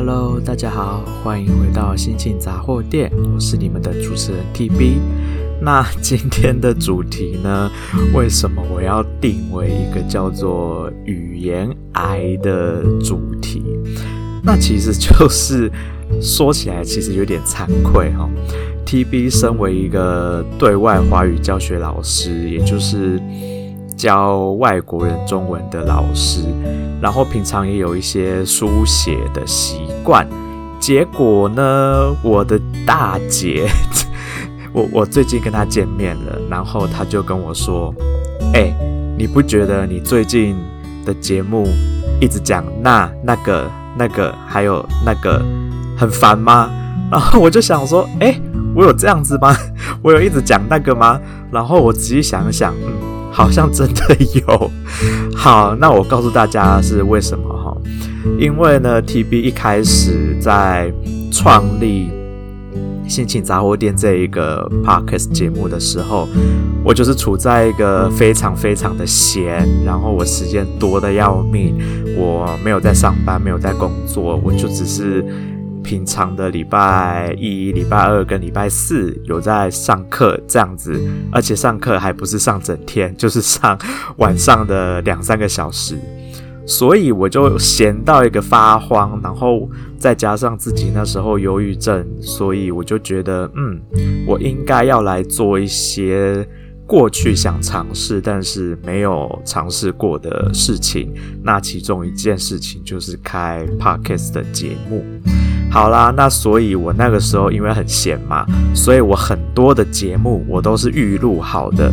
Hello，大家好，欢迎回到心情杂货店，我是你们的主持人 TB。那今天的主题呢？为什么我要定为一个叫做语言癌的主题？那其实就是说起来，其实有点惭愧哈。TB 身为一个对外华语教学老师，也就是教外国人中文的老师，然后平常也有一些书写的习惯。结果呢，我的大姐。我我最近跟她见面了，然后她就跟我说：“哎、你不觉得你最近的节目一直讲那那个那个还有那个很烦吗？” 然后我就想说：“哎、我有这样子吗？我有一直讲那个吗？”然后我仔细想想，嗯，好像真的有。好，那我告诉大家是为什么哈？因为呢，TB 一开始在创立。心情杂货店这一个 podcast 节目的时候，我就是处在一个非常非常的闲，然后我时间多的要命，我没有在上班，没有在工作，我就只是平常的礼拜一、礼拜二跟礼拜四有在上课这样子，而且上课还不是上整天，就是上晚上的两三个小时。所以我就闲到一个发慌，然后再加上自己那时候忧郁症，所以我就觉得，嗯，我应该要来做一些过去想尝试但是没有尝试过的事情。那其中一件事情就是开 Podcast 的节目。好啦，那所以我那个时候因为很闲嘛，所以我很多的节目我都是预录好的。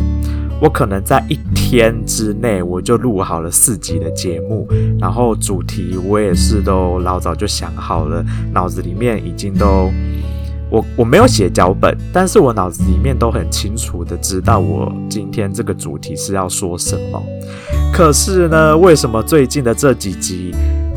我可能在一天之内，我就录好了四集的节目，然后主题我也是都老早就想好了，脑子里面已经都，我我没有写脚本，但是我脑子里面都很清楚的知道我今天这个主题是要说什么。可是呢，为什么最近的这几集，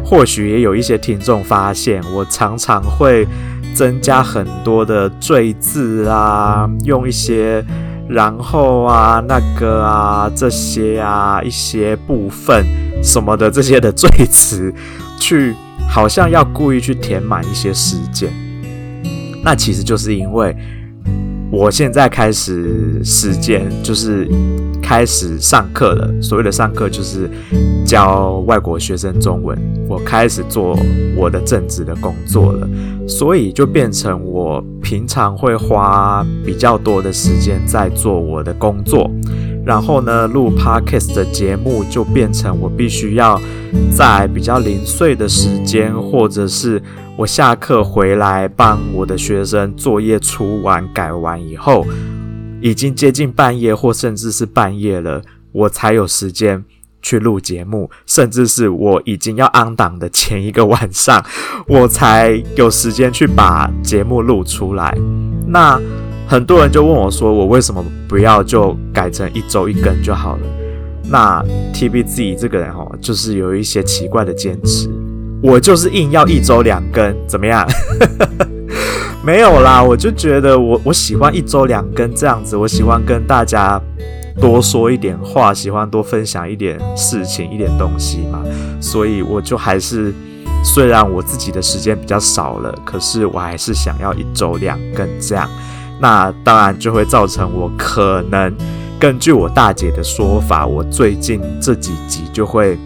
或许也有一些听众发现，我常常会增加很多的赘字啊，用一些。然后啊，那个啊，这些啊，一些部分什么的这些的赘词，去好像要故意去填满一些时间。那其实就是因为我现在开始时间就是开始上课了。所谓的上课就是教外国学生中文，我开始做我的正职的工作了，所以就变成我。平常会花比较多的时间在做我的工作，然后呢，录 podcast 的节目就变成我必须要在比较零碎的时间，或者是我下课回来帮我的学生作业出完改完以后，已经接近半夜或甚至是半夜了，我才有时间。去录节目，甚至是我已经要安档的前一个晚上，我才有时间去把节目录出来。那很多人就问我说：“我为什么不要就改成一周一更就好了？”那 TB 自己这个人哦，就是有一些奇怪的坚持。我就是硬要一周两更，怎么样？没有啦，我就觉得我我喜欢一周两更这样子，我喜欢跟大家。多说一点话，喜欢多分享一点事情、一点东西嘛，所以我就还是，虽然我自己的时间比较少了，可是我还是想要一周两更这样。那当然就会造成我可能根据我大姐的说法，我最近这几集就会。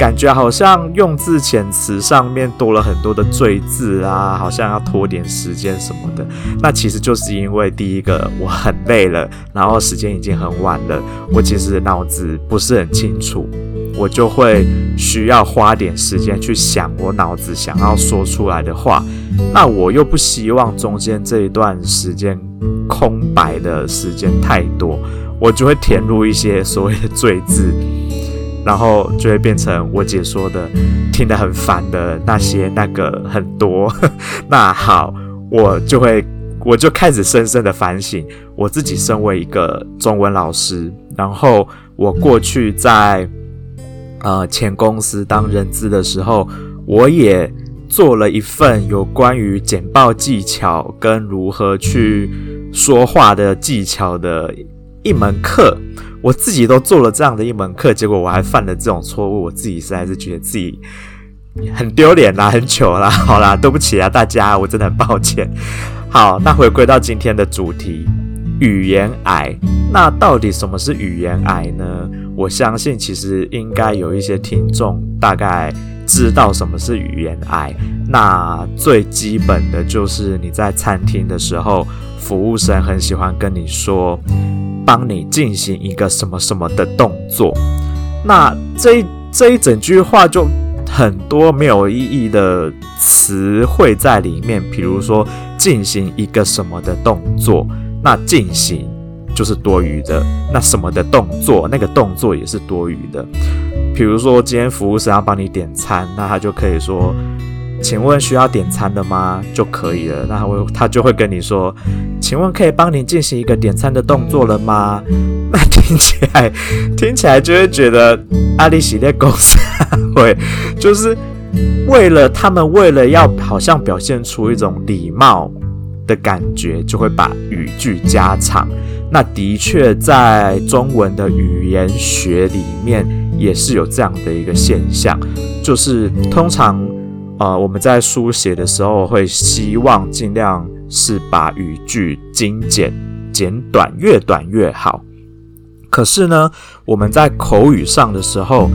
感觉好像用字遣词上面多了很多的赘字啊，好像要拖点时间什么的。那其实就是因为第一个我很累了，然后时间已经很晚了，我其实脑子不是很清楚，我就会需要花点时间去想我脑子想要说出来的话。那我又不希望中间这一段时间空白的时间太多，我就会填入一些所谓的赘字。然后就会变成我姐说的，听得很烦的那些那个很多。那好，我就会我就开始深深的反省，我自己身为一个中文老师，然后我过去在呃前公司当人资的时候，我也做了一份有关于简报技巧跟如何去说话的技巧的一门课。我自己都做了这样的一门课，结果我还犯了这种错误，我自己实在是觉得自己很丢脸啦，很糗啦，好啦，对不起啊，大家，我真的很抱歉。好，那回归到今天的主题，语言癌。那到底什么是语言癌呢？我相信其实应该有一些听众大概知道什么是语言癌。那最基本的就是你在餐厅的时候，服务生很喜欢跟你说，帮你进行一个什么什么的动作。那这这一整句话就很多没有意义的词汇在里面，比如说进行一个什么的动作，那进行就是多余的，那什么的动作，那个动作也是多余的。比如说今天服务生要帮你点餐，那他就可以说。请问需要点餐的吗？就可以了。那他会，他就会跟你说，请问可以帮您进行一个点餐的动作了吗？那听起来，听起来就会觉得阿里系列公司会，就是为了他们为了要好像表现出一种礼貌的感觉，就会把语句加长。那的确在中文的语言学里面也是有这样的一个现象，就是通常。呃，我们在书写的时候会希望尽量是把语句精简、简短，越短越好。可是呢，我们在口语上的时候，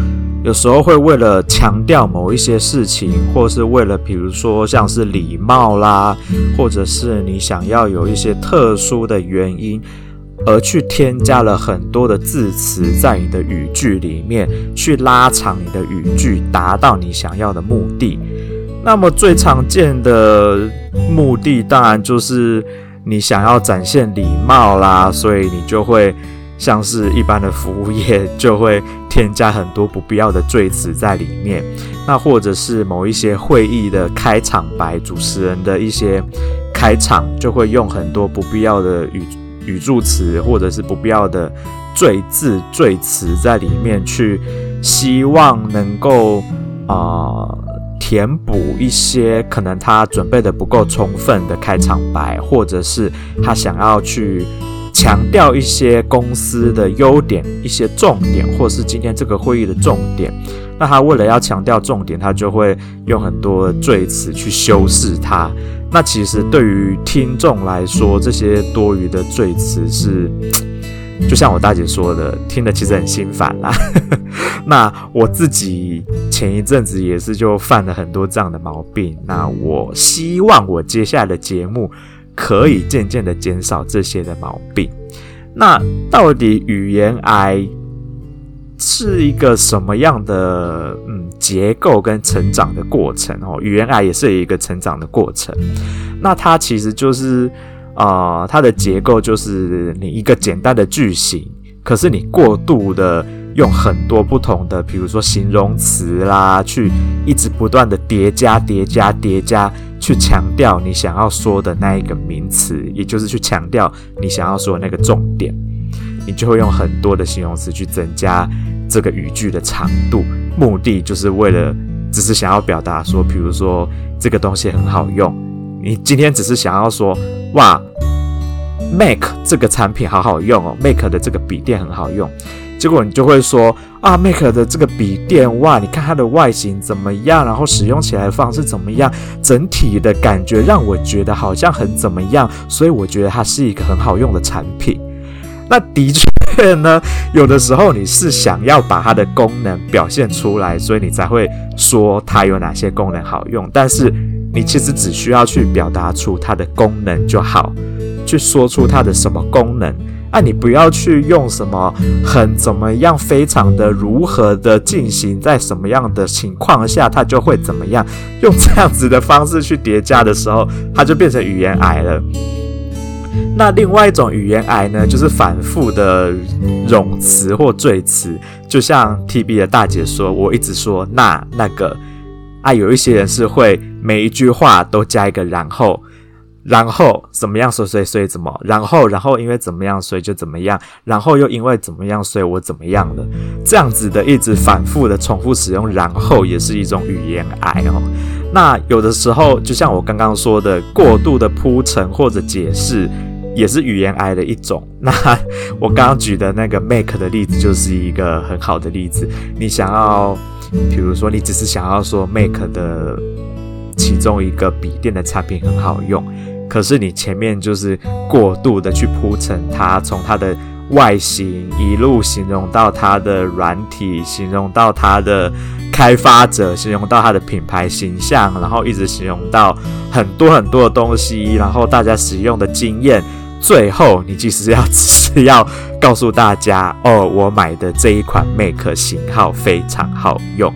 有时候会为了强调某一些事情，或是为了比如说像是礼貌啦，或者是你想要有一些特殊的原因，而去添加了很多的字词在你的语句里面，去拉长你的语句，达到你想要的目的。那么最常见的目的，当然就是你想要展现礼貌啦，所以你就会像是一般的服务业，就会添加很多不必要的赘词在里面。那或者是某一些会议的开场白，主持人的一些开场，就会用很多不必要的语语助词，或者是不必要的赘字赘词在里面，去希望能够啊。呃填补一些可能他准备的不够充分的开场白，或者是他想要去强调一些公司的优点、一些重点，或是今天这个会议的重点。那他为了要强调重点，他就会用很多赘词去修饰它。那其实对于听众来说，这些多余的赘词是。就像我大姐说的，听得其实很心烦啦。那我自己前一阵子也是就犯了很多这样的毛病。那我希望我接下来的节目可以渐渐的减少这些的毛病。那到底语言癌是一个什么样的嗯结构跟成长的过程哦？语言癌也是一个成长的过程。那它其实就是。啊、呃，它的结构就是你一个简单的句型，可是你过度的用很多不同的，比如说形容词啦，去一直不断的叠加、叠加、叠加，去强调你想要说的那一个名词，也就是去强调你想要说的那个重点，你就会用很多的形容词去增加这个语句的长度，目的就是为了只是想要表达说，比如说这个东西很好用，你今天只是想要说。哇，Mac 这个产品好好用哦，Mac 的这个笔电很好用。结果你就会说啊，Mac 的这个笔电，哇，你看它的外形怎么样？然后使用起来方式怎么样？整体的感觉让我觉得好像很怎么样，所以我觉得它是一个很好用的产品。那的确呢，有的时候你是想要把它的功能表现出来，所以你才会说它有哪些功能好用，但是。你其实只需要去表达出它的功能就好，去说出它的什么功能啊，你不要去用什么很怎么样，非常的如何的进行，在什么样的情况下它就会怎么样，用这样子的方式去叠加的时候，它就变成语言癌了。那另外一种语言癌呢，就是反复的冗词或赘词，就像 TB 的大姐说，我一直说那那个。啊，有一些人是会每一句话都加一个然后，然后怎么样，所以所以怎么，然后然后因为怎么样，所以就怎么样，然后又因为怎么样，所以我怎么样了，这样子的一直反复的重复使用，然后也是一种语言癌哦。那有的时候，就像我刚刚说的，过度的铺陈或者解释，也是语言癌的一种。那我刚刚举的那个 “make” 的例子，就是一个很好的例子。你想要。比如说你只是想要说 “make” 的其中一个笔电的产品很好用，可是你前面就是过度的去铺陈它，从它的外形一路形容到它的软体，形容到它的开发者，形容到它的品牌形象，然后一直形容到很多很多的东西，然后大家使用的经验。最后，你其实要只是要告诉大家哦，我买的这一款 Mac 型号非常好用。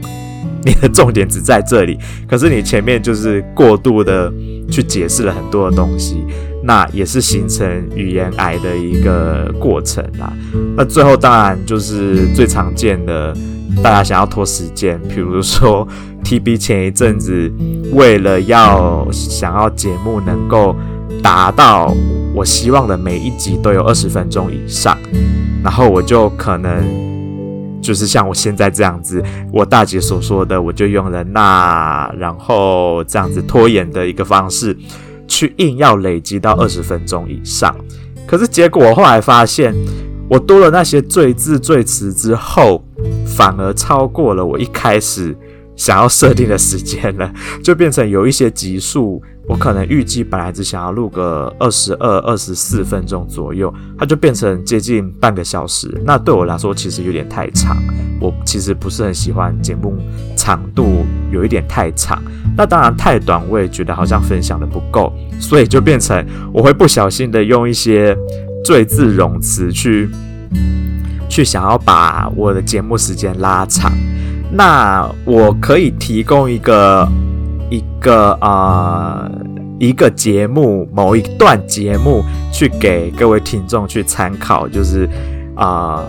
你的重点只在这里，可是你前面就是过度的去解释了很多的东西，那也是形成语言癌的一个过程啦。那最后当然就是最常见的，大家想要拖时间，比如说 TB 前一阵子为了要想要节目能够达到。我希望的每一集都有二十分钟以上，然后我就可能就是像我现在这样子，我大姐所说的，我就用了那，然后这样子拖延的一个方式，去硬要累积到二十分钟以上。可是结果我后来发现，我多了那些赘字赘词之后，反而超过了我一开始想要设定的时间了，就变成有一些集数。我可能预计本来只想要录个二十二、二十四分钟左右，它就变成接近半个小时。那对我来说其实有点太长，我其实不是很喜欢节目长度有一点太长。那当然太短，我也觉得好像分享的不够，所以就变成我会不小心的用一些赘字冗词去去想要把我的节目时间拉长。那我可以提供一个。一个啊、一个节目，某一段节目，去给各位听众去参考，就是啊、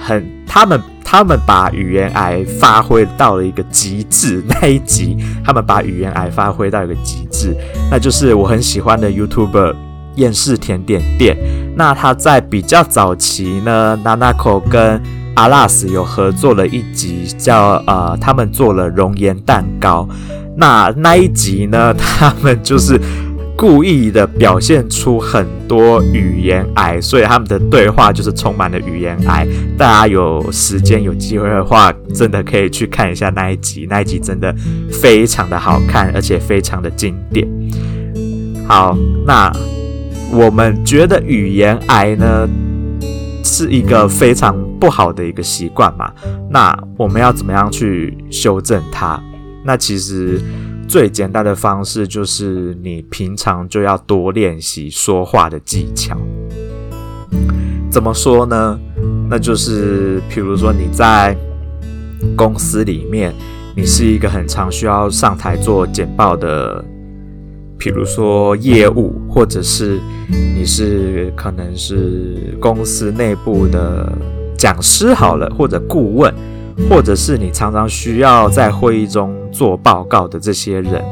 很他们他们把语言癌发挥到了一个极致那一集，他们把语言癌发挥到一个极致，那就是我很喜欢的 YouTuber 厌世甜点店。那他在比较早期呢，Nanako 跟阿拉斯有合作了一集，叫呃，他们做了熔岩蛋糕。那那一集呢，他们就是故意的表现出很多语言癌，所以他们的对话就是充满了语言癌。大家有时间有机会的话，真的可以去看一下那一集，那一集真的非常的好看，而且非常的经典。好，那我们觉得语言癌呢是一个非常不好的一个习惯嘛，那我们要怎么样去修正它？那其实最简单的方式就是你平常就要多练习说话的技巧。怎么说呢？那就是比如说你在公司里面，你是一个很常需要上台做简报的，比如说业务，或者是你是可能是公司内部的讲师好了，或者顾问。或者是你常常需要在会议中做报告的这些人，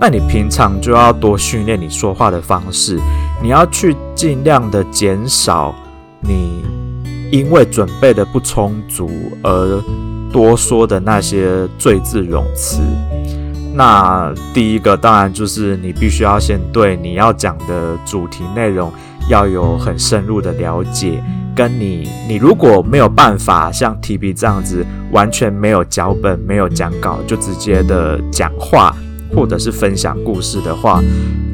那你平常就要多训练你说话的方式，你要去尽量的减少你因为准备的不充足而多说的那些赘字冗词。那第一个当然就是你必须要先对你要讲的主题内容要有很深入的了解。跟你，你如果没有办法像 TB 这样子，完全没有脚本、没有讲稿，就直接的讲话，或者是分享故事的话，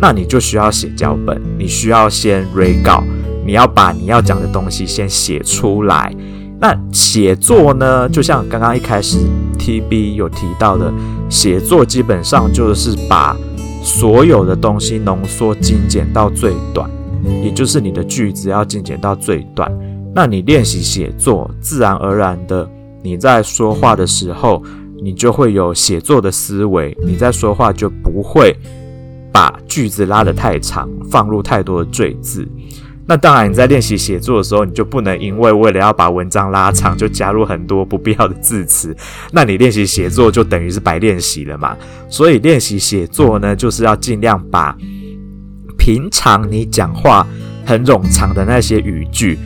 那你就需要写脚本，你需要先 re 稿，你要把你要讲的东西先写出来。那写作呢，就像刚刚一开始 TB 有提到的，写作基本上就是把所有的东西浓缩精简到最短，也就是你的句子要精简到最短。那你练习写作，自然而然的，你在说话的时候，你就会有写作的思维，你在说话就不会把句子拉得太长，放入太多的赘字。那当然，你在练习写作的时候，你就不能因为为了要把文章拉长，就加入很多不必要的字词。那你练习写作就等于是白练习了嘛。所以练习写作呢，就是要尽量把平常你讲话很冗长的那些语句。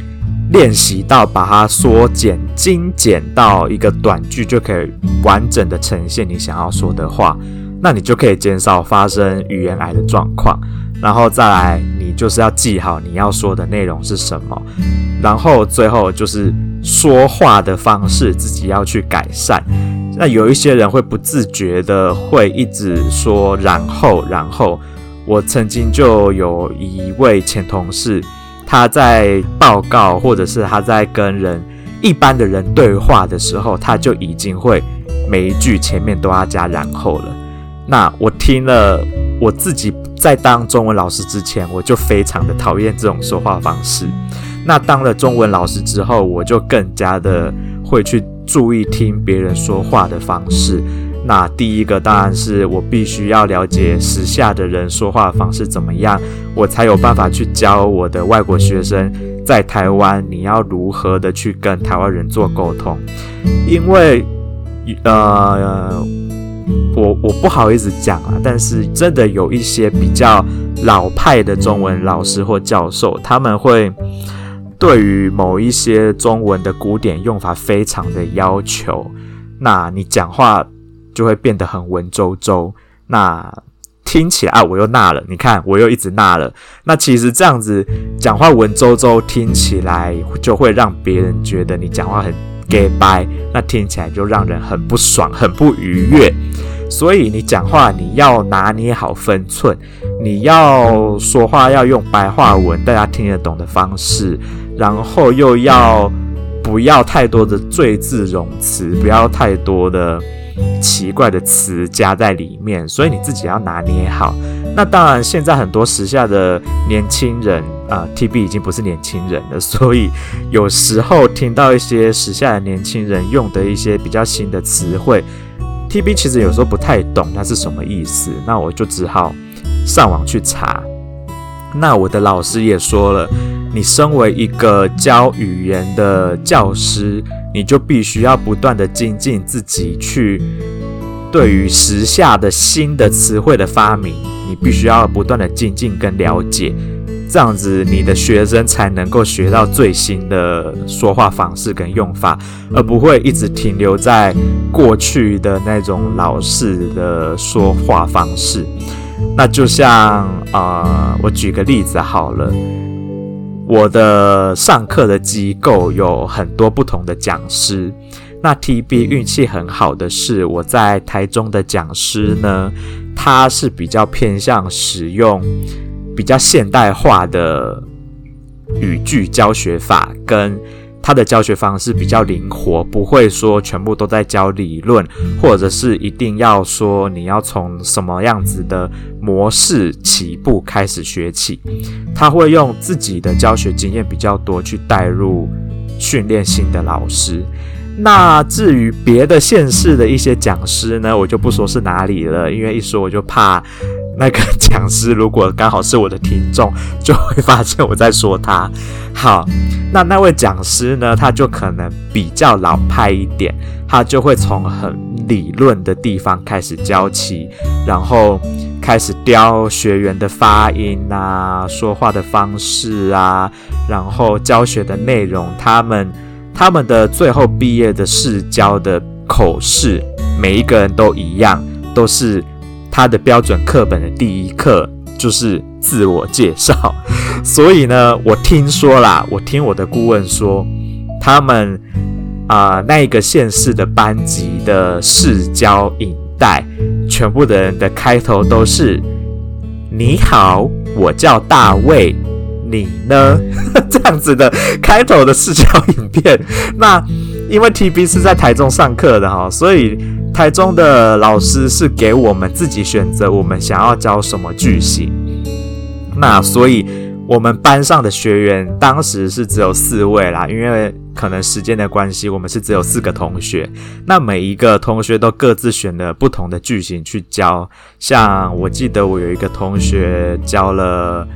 练习到把它缩减、精简到一个短句，就可以完整的呈现你想要说的话。那你就可以减少发生语言癌的状况。然后再来，你就是要记好你要说的内容是什么。然后最后就是说话的方式，自己要去改善。那有一些人会不自觉的会一直说然后，然后我曾经就有一位前同事，他在报告或者是他在跟人一般的人对话的时候，他就已经会每一句前面都要加然后了。那我听了，我自己在当中文老师之前，我就非常的讨厌这种说话方式。那当了中文老师之后，我就更加的会去注意听别人说话的方式。那第一个当然是我必须要了解时下的人说话方式怎么样，我才有办法去教我的外国学生在台湾你要如何的去跟台湾人做沟通。因为，呃。我我不好意思讲啊，但是真的有一些比较老派的中文老师或教授，他们会对于某一些中文的古典用法非常的要求，那你讲话就会变得很文绉绉，那听起来啊，我又纳了，你看我又一直纳了，那其实这样子讲话文绉绉，听起来就会让别人觉得你讲话很。给掰，那听起来就让人很不爽，很不愉悦。所以你讲话你要拿捏好分寸，你要说话要用白话文，大家听得懂的方式，然后又要不要太多的赘字冗词，不要太多的奇怪的词加在里面。所以你自己要拿捏好。那当然，现在很多时下的年轻人啊，呃，TB 已经不是年轻人了，所以有时候听到一些时下的年轻人用的一些比较新的词汇，TB 其实有时候不太懂它是什么意思，那我就只好上网去查。那我的老师也说了，你身为一个教语言的教师，你就必须要不断的精进自己，去对于时下的新的词汇的发明。你必须要不断的精进跟了解，这样子你的学生才能够学到最新的说话方式跟用法，而不会一直停留在过去的那种老式的说话方式。那就像啊、我举个例子好了，我的上课的机构有很多不同的讲师。那 TB 运气很好的是，我在台中的讲师呢。他是比较偏向使用比较现代化的语句教学法，跟他的教学方式比较灵活，不会说全部都在教理论，或者是一定要说你要从什么样子的模式起步开始学起。他会用自己的教学经验比较多去带入训练新的老师。那至于别的县市的一些讲师呢，我就不说是哪里了，因为一说我就怕那个讲师如果刚好是我的听众，就会发现我在说他。好，那那位讲师呢，他就可能比较老派一点，他就会从很理论的地方开始教起，然后开始雕学员的发音啊，说话的方式啊，然后教学的内容，他们。他们的最后毕业的试教的口试，每一个人都一样，都是他的标准课本的第一课就是自我介绍。所以呢，我听说啦，我听我的顾问说，他们啊、那一个县市的班级的试教影带，全部的人的开头都是“你好，我叫大卫。”你呢？这样子的开头的试教影片，那因为 TB 是在台中上课的哈，所以台中的老师是给我们自己选择我们想要教什么句型。那所以我们班上的学员当时是只有四位啦，因为。可能时间的关系，我们是只有四个同学。那每一个同学都各自选了不同的句型去教。像我记得我有一个同学教了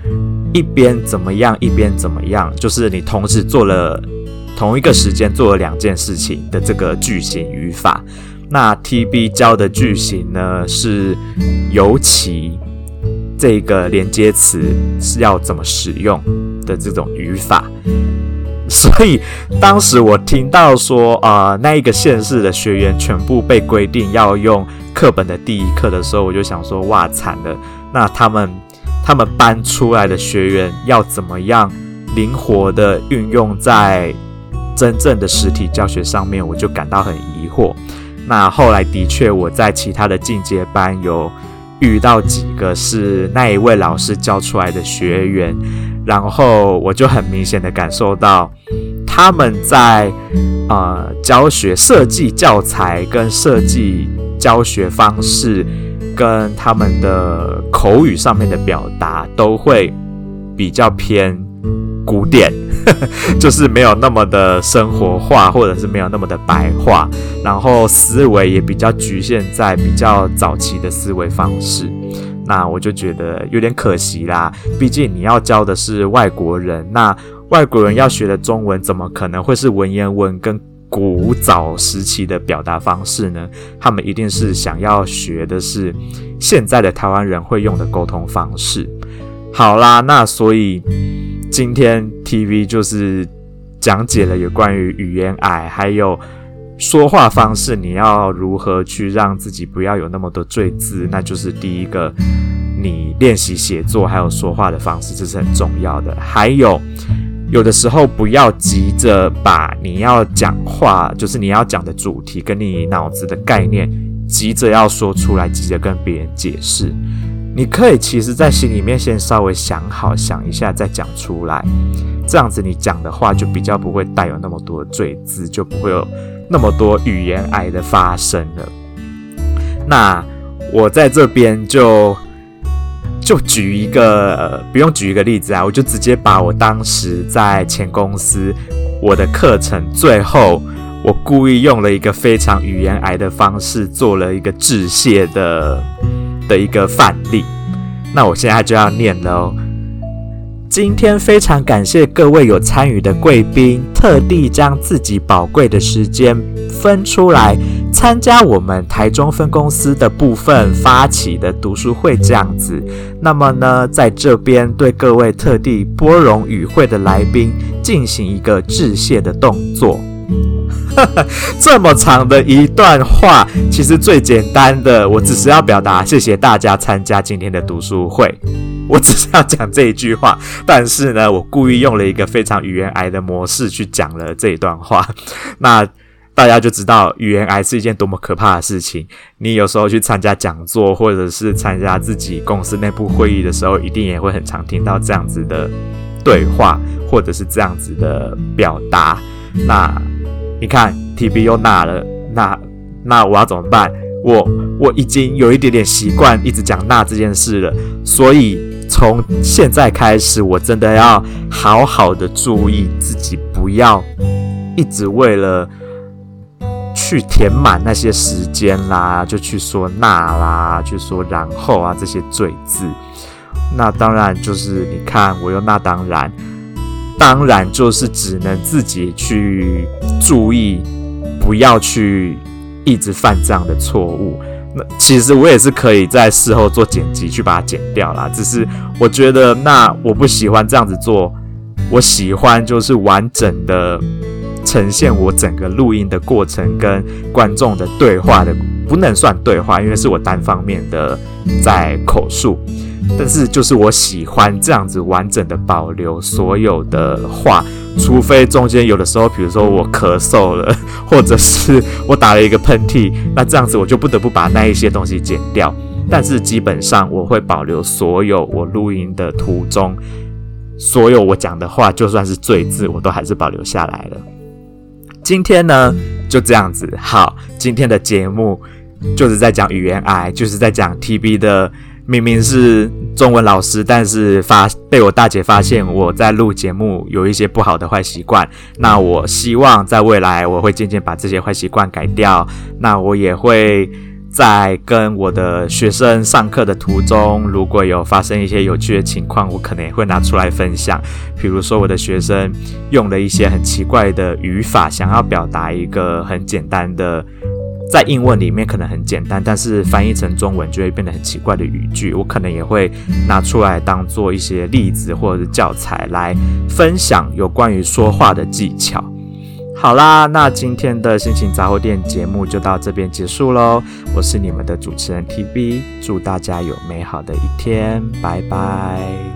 一边怎么样，一边怎么样，就是你同时做了同一个时间做了两件事情的这个句型语法。那 TB 教的句型呢，是尤其这个连接词是要怎么使用的这种语法。所以当时我听到说，啊、呃，那一个县市的学员全部被规定要用课本的第一课的时候，我就想说，哇，惨了！那他们他们班出来的学员要怎么样灵活的运用在真正的实体教学上面，我就感到很疑惑。那后来的确我在其他的进阶班有遇到几个是那一位老师教出来的学员，然后我就很明显的感受到他们在呃教学设计教材跟设计教学方式跟他们的口语上面的表达都会比较偏古典。就是没有那么的生活化，或者是没有那么的白话，然后思维也比较局限在比较早期的思维方式。那我就觉得有点可惜啦，毕竟你要教的是外国人，那外国人要学的中文怎么可能会是文言文跟古早时期的表达方式呢？他们一定是想要学的是现在的台湾人会用的沟通方式。好啦，那所以。今天 TV 就是讲解了有关于语言癌，还有说话方式，你要如何去让自己不要有那么多赘字，那就是第一个，你练习写作还有说话的方式，这是很重要的。还有，有的时候不要急着把你要讲话，就是你要讲的主题跟你脑子的概念，急着要说出来，急着跟别人解释。你可以其实，在心里面先稍微想好，想一下再讲出来，这样子你讲的话就比较不会带有那么多的赘字，就不会有那么多语言癌的发生了。那我在这边就就举一个，呃，不用举一个例子啊，我就直接把我当时在前公司我的课程最后，我故意用了一个非常语言癌的方式，做了一个致谢的。的一个范例，那我现在就要念了哦。今天非常感谢各位有参与的贵宾，特地将自己宝贵的时间分出来参加我们台中分公司的部分发起的读书会，这样子。那么呢，在这边对各位特地拨冗与会的来宾进行一个致谢的动作。这么长的一段话，其实最简单的，我只是要表达谢谢大家参加今天的读书会，我只是要讲这一句话。但是呢，我故意用了一个非常语言癌的模式去讲了这一段话，那大家就知道语言癌是一件多么可怕的事情。你有时候去参加讲座，或者是参加自己公司内部会议的时候，一定也会很常听到这样子的对话，或者是这样子的表达。那你看，TV 又那了，那那我要怎么办？我我已经有一点点习惯一直讲那这件事了，所以从现在开始，我真的要好好的注意自己，不要一直为了去填满那些时间啦，就去说那啦，去说然后啊这些赘字。那当然就是你看，我又那当然。当然，就是只能自己去注意，不要去一直犯这样的错误。那其实我也是可以在事后做剪辑去把它剪掉啦。只是我觉得，那我不喜欢这样子做，我喜欢就是完整的呈现我整个录音的过程跟观众的对话的，不能算对话，因为是我单方面的在口述。但是就是我喜欢这样子完整的保留所有的话，除非中间有的时候，比如说我咳嗽了，或者是我打了一个喷嚏，那这样子我就不得不把那一些东西剪掉。但是基本上我会保留所有我录音的途中，所有我讲的话，就算是最字，我都还是保留下来了。今天呢，就这样子，好，今天的节目就是在讲语言癌，就是在讲 TB 的。明明是中文老师，但是发被我大姐发现我在录节目有一些不好的坏习惯。那我希望在未来我会渐渐把这些坏习惯改掉。那我也会在跟我的学生上课的途中，如果有发生一些有趣的情况，我可能也会拿出来分享。比如说我的学生用了一些很奇怪的语法，想要表达一个很简单的。在英文里面可能很简单，但是翻译成中文就会变得很奇怪的语句。我可能也会拿出来当做一些例子或者是教材来分享有关于说话的技巧。好啦，那今天的心情杂货店节目就到这边结束喽。我是你们的主持人 TB，祝大家有美好的一天，拜拜。